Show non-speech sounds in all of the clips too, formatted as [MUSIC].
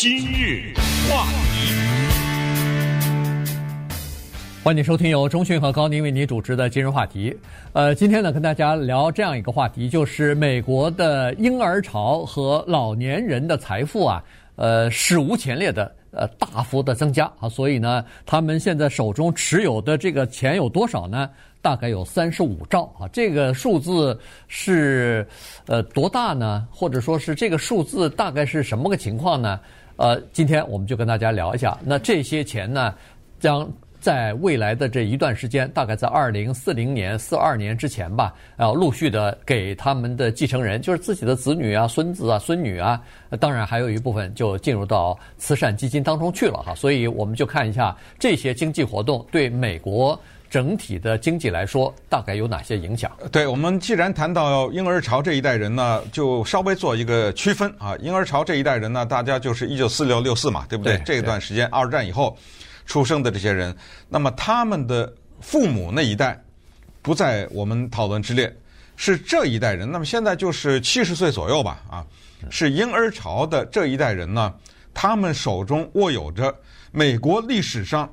今日话题，欢迎收听由中讯和高宁为您主持的今日话题。呃，今天呢，跟大家聊这样一个话题，就是美国的婴儿潮和老年人的财富啊，呃，史无前例的呃大幅的增加啊，所以呢，他们现在手中持有的这个钱有多少呢？大概有三十五兆啊，这个数字是呃多大呢？或者说是这个数字大概是什么个情况呢？呃，今天我们就跟大家聊一下。那这些钱呢，将在未来的这一段时间，大概在二零四零年、四二年之前吧，要陆续的给他们的继承人，就是自己的子女啊、孙子啊、孙女啊，当然还有一部分就进入到慈善基金当中去了哈。所以我们就看一下这些经济活动对美国。整体的经济来说，大概有哪些影响？对，我们既然谈到婴儿潮这一代人呢，就稍微做一个区分啊。婴儿潮这一代人呢，大家就是一九四六六四嘛，对不对？对，这段时间，二战以后出生的这些人，那么他们的父母那一代不在我们讨论之列，是这一代人。那么现在就是七十岁左右吧，啊，是婴儿潮的这一代人呢，他们手中握有着美国历史上。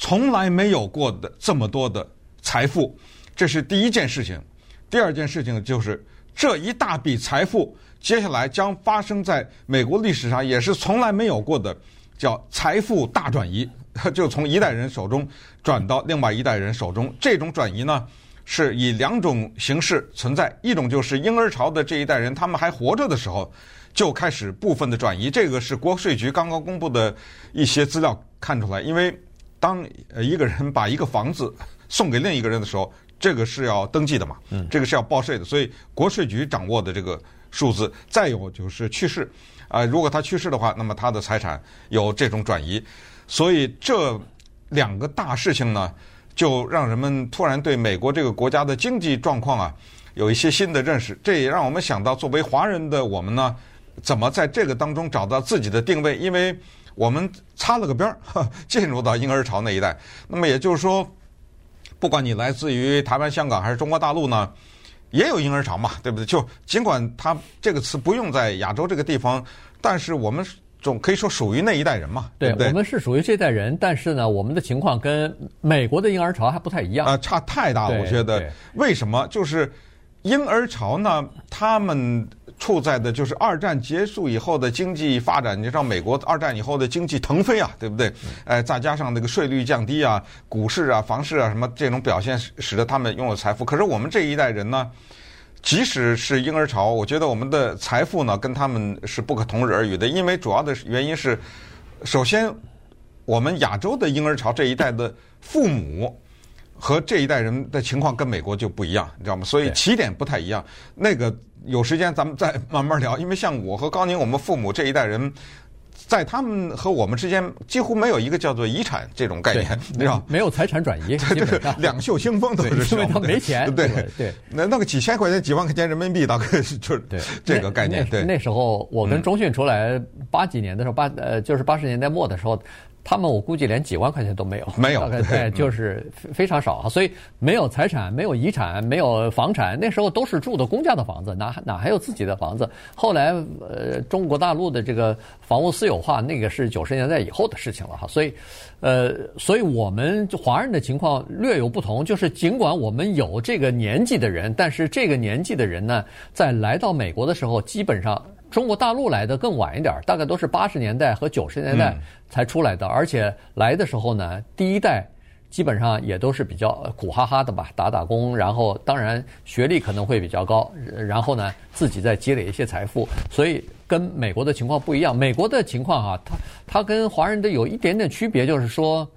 从来没有过的这么多的财富，这是第一件事情。第二件事情就是这一大笔财富，接下来将发生在美国历史上也是从来没有过的，叫财富大转移，[LAUGHS] 就从一代人手中转到另外一代人手中。这种转移呢，是以两种形式存在：一种就是婴儿潮的这一代人，他们还活着的时候就开始部分的转移。这个是国税局刚刚公布的一些资料看出来，因为。当呃一个人把一个房子送给另一个人的时候，这个是要登记的嘛？嗯，这个是要报税的，所以国税局掌握的这个数字。再有就是去世，啊，如果他去世的话，那么他的财产有这种转移。所以这两个大事情呢，就让人们突然对美国这个国家的经济状况啊有一些新的认识。这也让我们想到，作为华人的我们呢，怎么在这个当中找到自己的定位？因为我们擦了个边儿，[LAUGHS] 进入到婴儿潮那一代。那么也就是说，不管你来自于台湾、香港还是中国大陆呢，也有婴儿潮嘛，对不对？就尽管它这个词不用在亚洲这个地方，但是我们总可以说属于那一代人嘛，对不对？对，我们是属于这代人，但是呢，我们的情况跟美国的婴儿潮还不太一样。啊，差太大了，我觉得。为什么？就是婴儿潮呢？他们。处在的就是二战结束以后的经济发展，你知道美国二战以后的经济腾飞啊，对不对？哎，再加上那个税率降低啊，股市啊、房市啊什么这种表现，使得他们拥有财富。可是我们这一代人呢，即使是婴儿潮，我觉得我们的财富呢跟他们是不可同日而语的，因为主要的原因是，首先我们亚洲的婴儿潮这一代的父母。和这一代人的情况跟美国就不一样，你知道吗？所以起点不太一样。那个有时间咱们再慢慢聊，因为像我和高宁，我们父母这一代人，在他们和我们之间几乎没有一个叫做遗产这种概念，你知道没有财产转移，对对对，两袖清风都是，因为他没钱，对对。那那个几千块钱、几万块钱人民币，大概是就是这个概念。对，那时候我跟中讯出来八几年的时候，八呃就是八十年代末的时候。他们我估计连几万块钱都没有，没有，对，就是非常少啊。所以没有财产，没有遗产，没有房产，那时候都是住的公家的房子，哪哪还有自己的房子？后来呃，中国大陆的这个房屋私有化，那个是九十年代以后的事情了哈。所以，呃，所以我们华人的情况略有不同，就是尽管我们有这个年纪的人，但是这个年纪的人呢，在来到美国的时候，基本上。中国大陆来的更晚一点，大概都是八十年代和九十年代才出来的，而且来的时候呢，第一代基本上也都是比较苦哈哈的吧，打打工，然后当然学历可能会比较高，然后呢自己再积累一些财富，所以跟美国的情况不一样。美国的情况啊，它它跟华人的有一点点区别，就是说。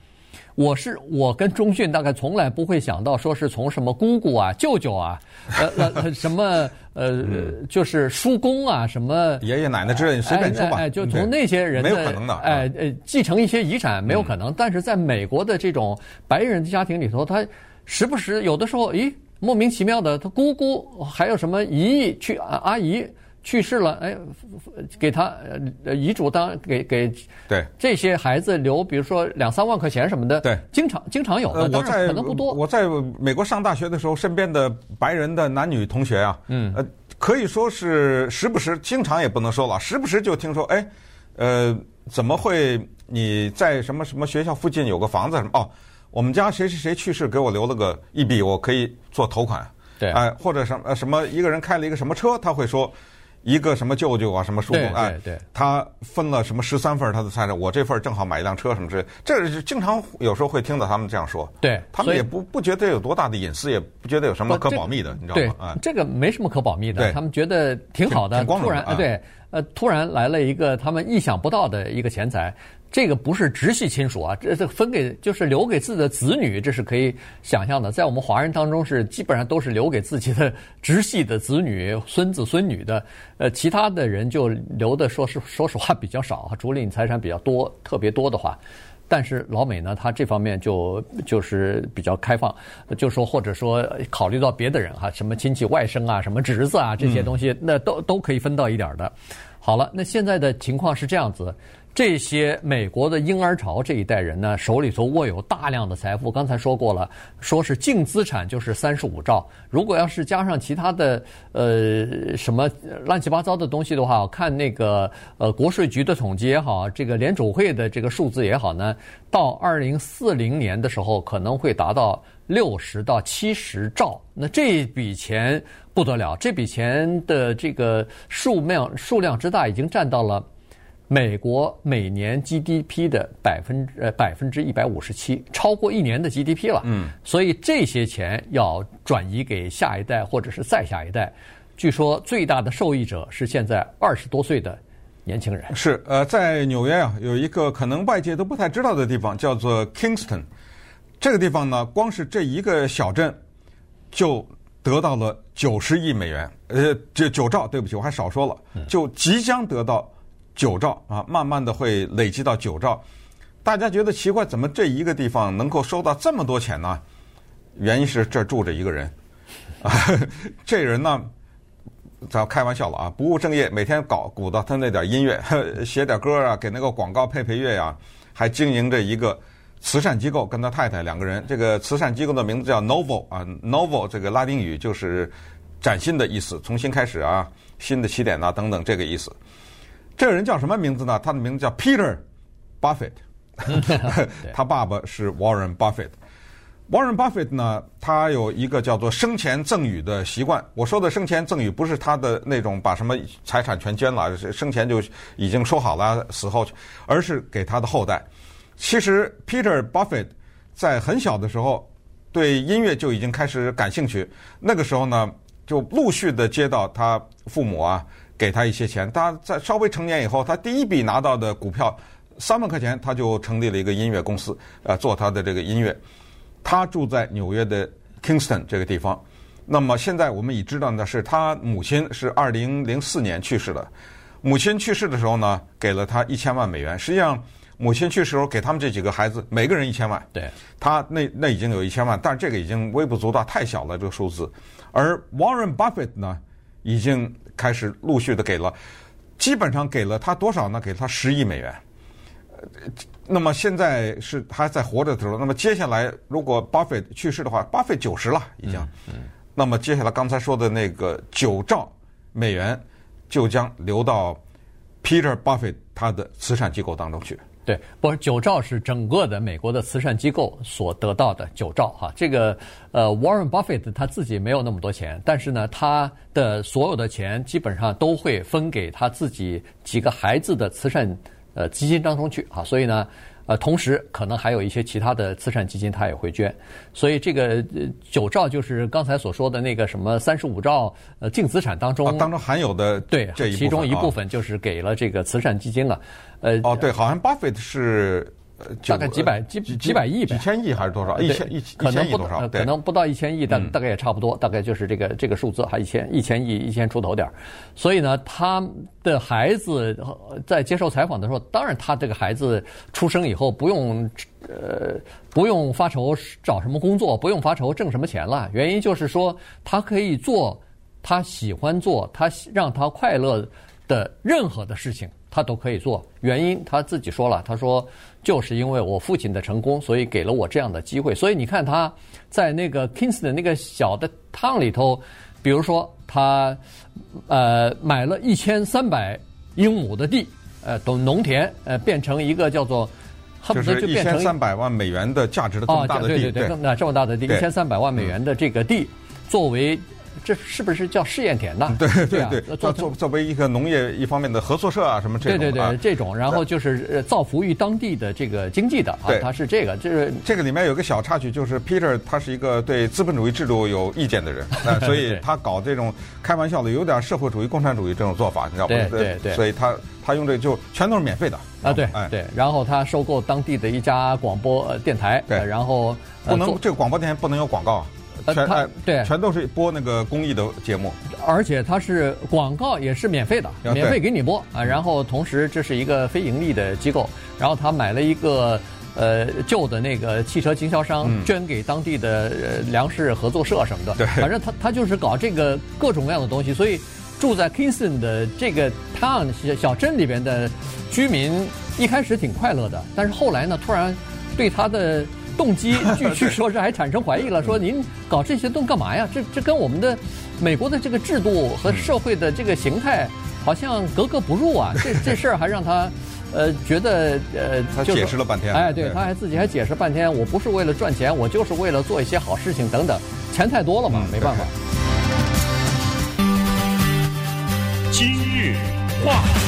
我是我跟钟迅大概从来不会想到说是从什么姑姑啊、舅舅啊，呃呃什么呃就是叔公啊什么爷爷奶奶之类，随便说吧，哎，就从那些人没有可能的，哎呃继承一些遗产没有可能，但是在美国的这种白人的家庭里头，他时不时有的时候，咦莫名其妙的，他姑姑还有什么姨姨去阿姨。去世了，哎，给他呃遗嘱当给给对这些孩子留，比如说两三万块钱什么的，对，经常经常有的，当然可能不多。我在美国上大学的时候，身边的白人的男女同学啊，嗯，呃，可以说是时不时，经常也不能说了，时不时就听说，哎，呃，怎么会你在什么什么学校附近有个房子什么？哦，我们家谁谁谁去世，给我留了个一笔，我可以做头款。对，哎，或者什么什么一个人开了一个什么车，他会说。一个什么舅舅啊，什么叔叔啊，他分了什么十三份他的财产，我这份正好买一辆车什么之类，这是经常有时候会听到他们这样说。对，他们也不不觉得有多大的隐私，也不觉得有什么可保密的，你知道吗？啊，这个没什么可保密的，他们觉得挺好的。突然，对，呃，突然来了一个他们意想不到的一个钱财。这个不是直系亲属啊，这这分给就是留给自己的子女，这是可以想象的。在我们华人当中是基本上都是留给自己的直系的子女、孙子孙女的。呃，其他的人就留的说是说实话比较少，除了你财产比较多、特别多的话。但是老美呢，他这方面就就是比较开放，就说或者说考虑到别的人哈，什么亲戚外甥啊、什么侄子啊这些东西，那都都可以分到一点的。好了，那现在的情况是这样子。这些美国的婴儿潮这一代人呢，手里头握有大量的财富。刚才说过了，说是净资产就是三十五兆。如果要是加上其他的呃什么乱七八糟的东西的话，看那个呃国税局的统计也好，这个联储会的这个数字也好呢，到二零四零年的时候可能会达到六十到七十兆。那这笔钱不得了，这笔钱的这个数量数量之大，已经占到了。美国每年 GDP 的百分之呃百分之一百五十七，超过一年的 GDP 了。嗯，所以这些钱要转移给下一代或者是再下一代。据说最大的受益者是现在二十多岁的年轻人。是呃，在纽约啊，有一个可能外界都不太知道的地方，叫做 Kingston。这个地方呢，光是这一个小镇就得到了九十亿美元，呃，这九兆，对不起，我还少说了，就即将得到。九兆啊，慢慢的会累积到九兆。大家觉得奇怪，怎么这一个地方能够收到这么多钱呢？原因是这住着一个人，啊，[LAUGHS] 这人呢，咱开玩笑了啊，不务正业，每天搞鼓捣他那点音乐，[LAUGHS] 写点歌啊，给那个广告配配乐呀，还经营着一个慈善机构，跟他太太两个人。这个慈善机构的名字叫 Novo 啊，Novo 这个拉丁语就是崭新的意思，重新开始啊，新的起点呐，等等这个意思。这个人叫什么名字呢？他的名字叫 Peter Buffett，[LAUGHS] 他爸爸是 Warren Buffett。Warren Buffett 呢，他有一个叫做生前赠与的习惯。我说的生前赠与不是他的那种把什么财产全捐了，生前就已经说好了死后，而是给他的后代。其实 Peter Buffett 在很小的时候对音乐就已经开始感兴趣，那个时候呢，就陆续的接到他父母啊。给他一些钱，他在稍微成年以后，他第一笔拿到的股票三万块钱，他就成立了一个音乐公司，呃，做他的这个音乐。他住在纽约的 Kingston 这个地方。那么现在我们已知道的是，他母亲是二零零四年去世的。母亲去世的时候呢，给了他一千万美元。实际上，母亲去世时候给他们这几个孩子每个人一千万。对，他那那已经有一千万，但是这个已经微不足道，太小了这个数字。而 Warren Buffett 呢，已经。开始陆续的给了，基本上给了他多少呢？给了他十亿美元。那么现在是还在活着的时候，那么接下来如果巴菲特去世的话，巴菲特九十了已经。嗯。那么接下来刚才说的那个九兆美元就将流到 Peter Buffett 他的慈善机构当中去。对，不是九兆是整个的美国的慈善机构所得到的九兆哈。这个呃，Warren Buffett 他自己没有那么多钱，但是呢，他的所有的钱基本上都会分给他自己几个孩子的慈善呃基金当中去啊。所以呢。呃，同时可能还有一些其他的慈善基金，他也会捐，所以这个九兆就是刚才所说的那个什么三十五兆呃净资产当中，啊、当中含有的对这，其中一部分就是给了这个慈善基金了。呃，哦，对，好像巴菲特是。大概几百几几百亿，几千亿还是多少？一千一可能不多少？可能不到一千亿，但大概也差不多，大概就是这个这个数字，还一千一千亿一千出头点儿。所以呢，他的孩子在接受采访的时候，当然他这个孩子出生以后不用呃不用发愁找什么工作，不用发愁挣什么钱了。原因就是说，他可以做他喜欢做，他让他快乐的任何的事情。他都可以做，原因他自己说了，他说就是因为我父亲的成功，所以给了我这样的机会。所以你看他在那个 Kingston 那个小的 town 里头，比如说他呃买了一千三百英亩的地，呃，农农田呃变成一个叫做，恨不得就变成一千三百万美元的价值的这么大的地，哦、对对对，那这么大的地，一千三百万美元的这个地，作为。这是不是叫试验田呢？对对对，作作作为一个农业一方面的合作社啊，什么这种对对对，这种，然后就是造福于当地的这个经济的啊，它是这个，就是。这个里面有个小插曲，就是 Peter 他是一个对资本主义制度有意见的人，[LAUGHS] 所以他搞这种开玩笑的，有点社会主义、共产主义这种做法，你知道吗？对。对对，所以他他用这个就全都是免费的。啊，对对，然后他收购当地的一家广播电台，对，然后不能这个广播电台不能有广告。全他对，全都是播那个公益的节目，而且它是广告也是免费的，免费给你播啊。然后同时这是一个非盈利的机构，然后他买了一个呃旧的那个汽车经销商，捐给当地的粮食合作社什么的。对，反正他他就是搞这个各种各样的东西。所以住在 Kingston 的这个 town 小镇里边的居民一开始挺快乐的，但是后来呢，突然对他的。动机据据说是还产生怀疑了，说您搞这些动干嘛呀？这这跟我们的美国的这个制度和社会的这个形态好像格格不入啊！这这 [LAUGHS] 事儿还让他呃觉得呃，他解释了半天。哎，对，他还自己还解释半天，我不是为了赚钱，我就是为了做一些好事情等等，钱太多了嘛，没办法。今日话题。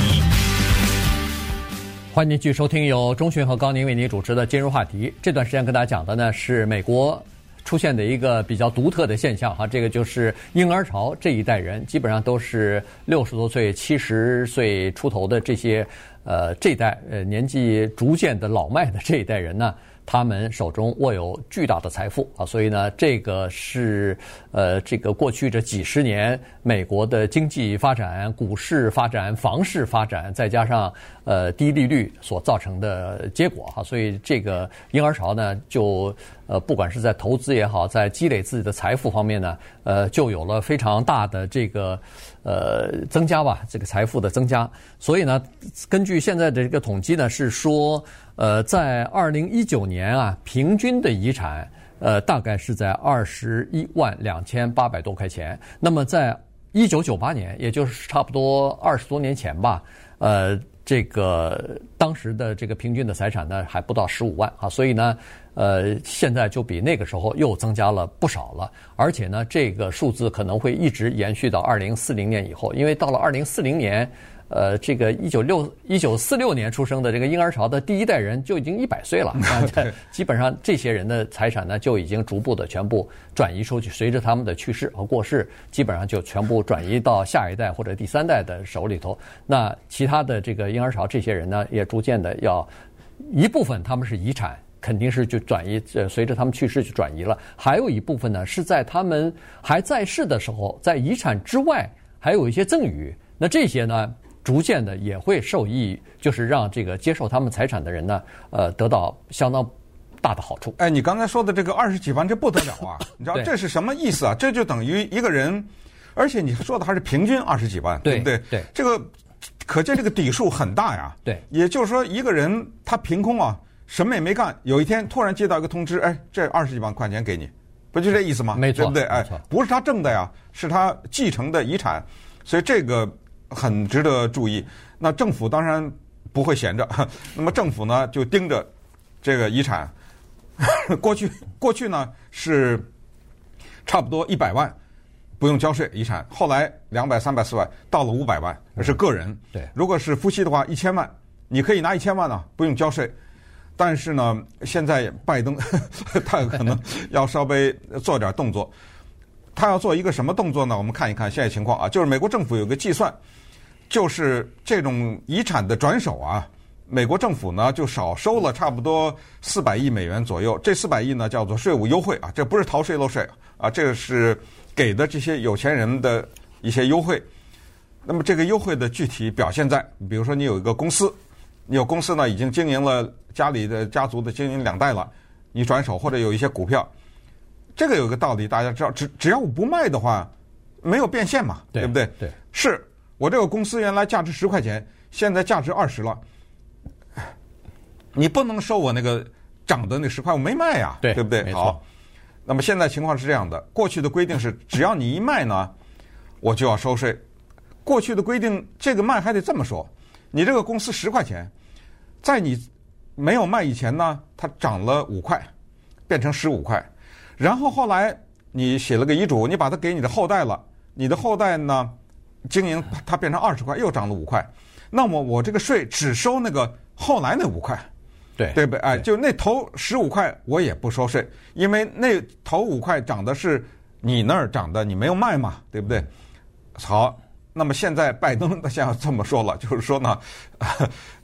欢迎继续收听由钟迅和高宁为您主持的今日话题。这段时间跟大家讲的呢是美国出现的一个比较独特的现象哈，这个就是婴儿潮这一代人，基本上都是六十多岁、七十岁出头的这些呃这一代呃年纪逐渐的老迈的这一代人呢。他们手中握有巨大的财富。啊，所以呢，这个是呃，这个过去这几十年美国的经济发展、股市发展、房市发展，再加上呃低利率所造成的结果。哈，所以这个婴儿潮呢，就呃，不管是在投资也好，在积累自己的财富方面呢，呃，就有了非常大的这个呃增加吧，这个财富的增加。所以呢，根据现在的这个统计呢，是说。呃，在二零一九年啊，平均的遗产呃大概是在二十一万两千八百多块钱。那么在一九九八年，也就是差不多二十多年前吧，呃，这个当时的这个平均的财产呢还不到十五万啊，所以呢，呃，现在就比那个时候又增加了不少了。而且呢，这个数字可能会一直延续到二零四零年以后，因为到了二零四零年。呃，这个一九六一九四六年出生的这个婴儿潮的第一代人就已经一百岁了啊！[LAUGHS] 基本上这些人的财产呢，就已经逐步的全部转移出去，随着他们的去世和过世，基本上就全部转移到下一代或者第三代的手里头。那其他的这个婴儿潮这些人呢，也逐渐的要一部分他们是遗产，肯定是就转移，呃，随着他们去世就转移了。还有一部分呢，是在他们还在世的时候，在遗产之外还有一些赠与。那这些呢？逐渐的也会受益，就是让这个接受他们财产的人呢，呃，得到相当大的好处。哎，你刚才说的这个二十几万，这不得了啊！你知道这是什么意思啊？这就等于一个人，而且你说的还是平均二十几万，对不对？对，这个可见这个底数很大呀。对，也就是说，一个人他凭空啊，什么也没干，有一天突然接到一个通知，哎，这二十几万块钱给你，不就这意思吗？没错，对不对？哎，不是他挣的呀，是他继承的遗产，所以这个。很值得注意。那政府当然不会闲着，[LAUGHS] 那么政府呢就盯着这个遗产。[LAUGHS] 过去过去呢是差不多一百万不用交税遗产，后来两百、三百、四百到了五百万，那是个人。对，如果是夫妻的话，一千万你可以拿一千万呢，不用交税。但是呢，现在拜登 [LAUGHS] 他可能要稍微做点动作。他要做一个什么动作呢？我们看一看现在情况啊，就是美国政府有个计算，就是这种遗产的转手啊，美国政府呢就少收了差不多四百亿美元左右。这四百亿呢叫做税务优惠啊，这不是逃税漏税啊，这个是给的这些有钱人的一些优惠。那么这个优惠的具体表现在，比如说你有一个公司，有公司呢已经经营了家里的家族的经营两代了，你转手或者有一些股票。这个有个道理，大家知道，只只要我不卖的话，没有变现嘛，对，对不对？对，是我这个公司原来价值十块钱，现在价值二十了，你不能收我那个涨的那十块，我没卖呀，对，对不对？好，那么现在情况是这样的，过去的规定是，只要你一卖呢，我就要收税。过去的规定，这个卖还得这么说，你这个公司十块钱，在你没有卖以前呢，它涨了五块，变成十五块。然后后来你写了个遗嘱，你把它给你的后代了，你的后代呢经营它变成二十块，又涨了五块。那么我这个税只收那个后来那五块，对对不对？哎，就那头十五块我也不收税，因为那头五块涨的是你那儿涨的，你没有卖嘛，对不对？好。那么现在拜登他现在这么说了，就是说呢，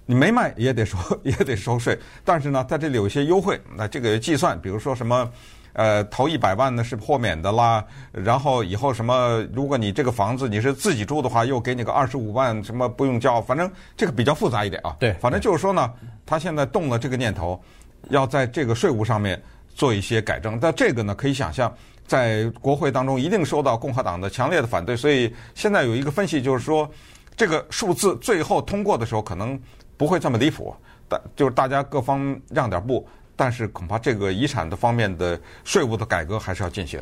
你没卖也得收也得收税，但是呢，在这里有一些优惠，那这个计算，比如说什么，呃，投一百万呢是豁免的啦，然后以后什么，如果你这个房子你是自己住的话，又给你个二十五万，什么不用交，反正这个比较复杂一点啊。对，反正就是说呢，他现在动了这个念头，要在这个税务上面做一些改正，但这个呢，可以想象。在国会当中一定受到共和党的强烈的反对，所以现在有一个分析就是说，这个数字最后通过的时候可能不会这么离谱，但就是大家各方让点步，但是恐怕这个遗产的方面的税务的改革还是要进行。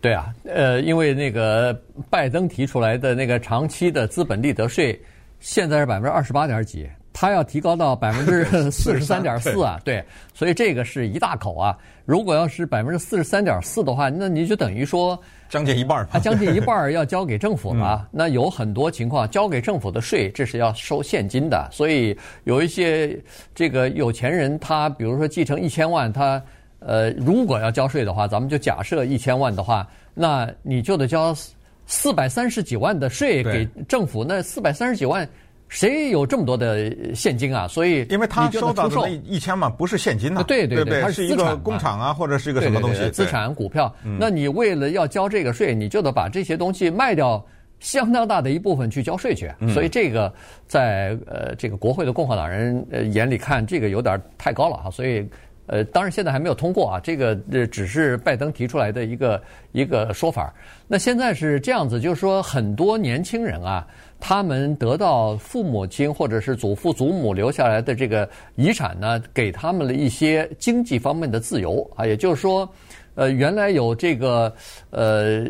对啊，呃，因为那个拜登提出来的那个长期的资本利得税，现在是百分之二十八点几。他要提高到 [LAUGHS] 百分之四十三点四啊，对，所以这个是一大口啊。如果要是百分之四十三点四的话，那你就等于说将近一半儿，将近一半儿要交给政府了。那有很多情况，交给政府的税，这是要收现金的。所以有一些这个有钱人，他比如说继承一千万，他呃，如果要交税的话，咱们就假设一千万的话，那你就得交四百三十几万的税给政府。那四百三十几万。谁有这么多的现金啊？所以因为他收到的那一千万不是现金呐，对对对，它是一个工厂啊，或者是一个什么东西，资产股票。那你为了要交这个税，你就得把这些东西卖掉相当大的一部分去交税去。所以这个在呃这个国会的共和党人呃眼里看，这个有点太高了哈。所以呃，当然现在还没有通过啊，这个呃只是拜登提出来的一个一个说法。那现在是这样子，就是说很多年轻人啊。他们得到父母亲或者是祖父祖母留下来的这个遗产呢，给他们了一些经济方面的自由啊，也就是说，呃，原来有这个呃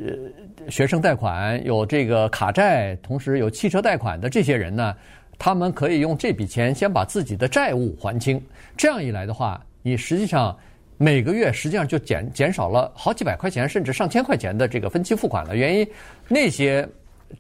学生贷款，有这个卡债，同时有汽车贷款的这些人呢，他们可以用这笔钱先把自己的债务还清。这样一来的话，你实际上每个月实际上就减减少了好几百块钱，甚至上千块钱的这个分期付款了。原因那些。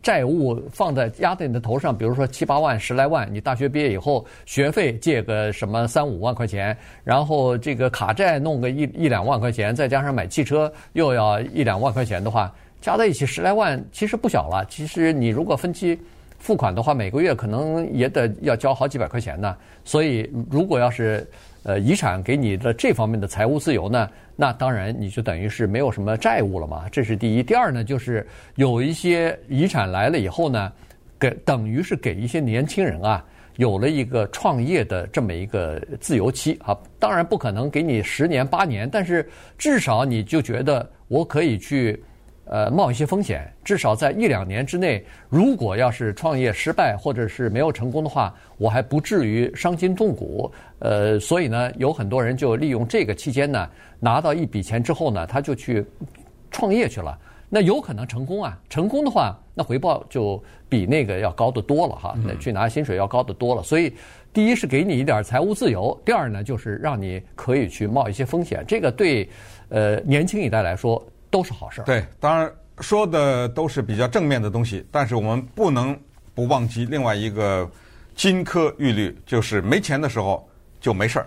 债务放在压在你的头上，比如说七八万、十来万，你大学毕业以后学费借个什么三五万块钱，然后这个卡债弄个一一两万块钱，再加上买汽车又要一两万块钱的话，加在一起十来万，其实不小了。其实你如果分期付款的话，每个月可能也得要交好几百块钱呢。所以如果要是呃遗产给你的这方面的财务自由呢，那当然，你就等于是没有什么债务了嘛，这是第一。第二呢，就是有一些遗产来了以后呢，给等于是给一些年轻人啊，有了一个创业的这么一个自由期啊。当然不可能给你十年八年，但是至少你就觉得我可以去。呃，冒一些风险，至少在一两年之内，如果要是创业失败或者是没有成功的话，我还不至于伤筋动骨。呃，所以呢，有很多人就利用这个期间呢，拿到一笔钱之后呢，他就去创业去了。那有可能成功啊，成功的话，那回报就比那个要高得多了哈，那去拿薪水要高得多了。所以，第一是给你一点财务自由，第二呢，就是让你可以去冒一些风险。这个对呃年轻一代来说。都是好事儿。对，当然说的都是比较正面的东西，但是我们不能不忘记另外一个金科玉律，就是没钱的时候就没事儿，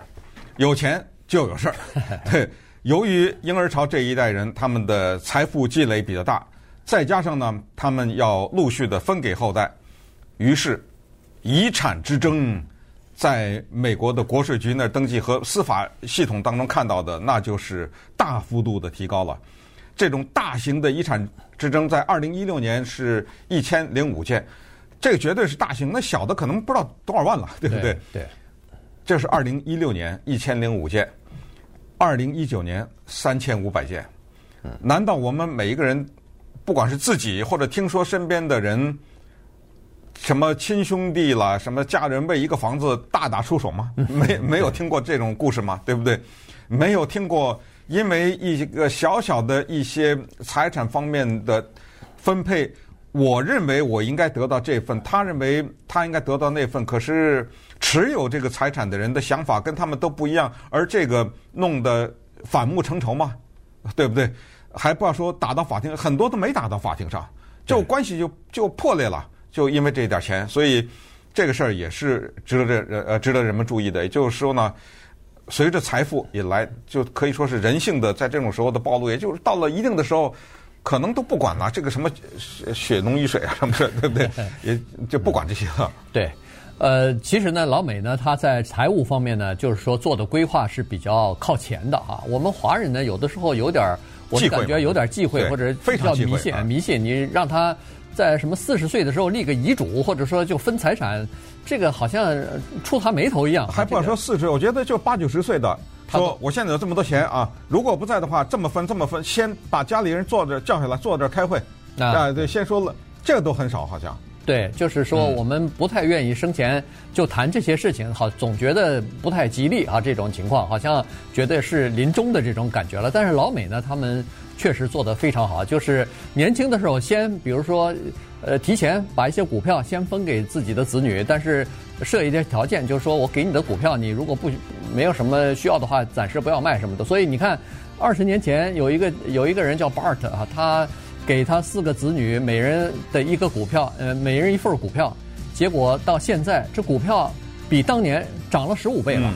有钱就有事儿。[LAUGHS] 对，由于婴儿潮这一代人他们的财富积累比较大，再加上呢，他们要陆续的分给后代，于是遗产之争在美国的国税局那儿登记和司法系统当中看到的，那就是大幅度的提高了。这种大型的遗产之争，在二零一六年是一千零五件，这个绝对是大型。那小的可能不知道多少万了，对不对？对，这是二零一六年一千零五件，二零一九年三千五百件。难道我们每一个人，不管是自己或者听说身边的人，什么亲兄弟啦，什么家人为一个房子大打出手吗？[LAUGHS] 没没有听过这种故事吗？对不对？没有听过。因为一个小小的一些财产方面的分配，我认为我应该得到这份，他认为他应该得到那份，可是持有这个财产的人的想法跟他们都不一样，而这个弄得反目成仇嘛，[LAUGHS] 对不对？还不要说打到法庭，很多都没打到法庭上，就关系就就破裂了，就因为这点钱，所以这个事儿也是值得这呃值得人们注意的。也就是说呢，随着财富也来，就可以说是人性的在这种时候的暴露，也就是到了一定的时候。可能都不管了，这个什么血浓于水啊什么的，对不对？[LAUGHS] 也就不管这些了。对，呃，其实呢，老美呢，他在财务方面呢，就是说做的规划是比较靠前的啊。我们华人呢，有的时候有点，我感觉有点忌讳，或者非常迷信，迷信。你让他在什么四十岁的时候立个遗嘱，或者说就分财产，这个好像触他眉头一样。还不要说四十，我觉得就八九十岁的。说我现在有这么多钱啊，如果不在的话，这么分这么分，先把家里人坐着叫下来，坐这儿开会啊，对，先说了，这个都很少，好像。对，就是说我们不太愿意生前就谈这些事情，好，总觉得不太吉利啊，这种情况好像觉得是临终的这种感觉了。但是老美呢，他们确实做得非常好，就是年轻的时候先，比如说，呃，提前把一些股票先分给自己的子女，但是。设一些条件，就是说我给你的股票，你如果不没有什么需要的话，暂时不要卖什么的。所以你看，二十年前有一个有一个人叫 Bart 啊，他给他四个子女每人的一个股票，呃，每人一份股票，结果到现在这股票比当年涨了十五倍了。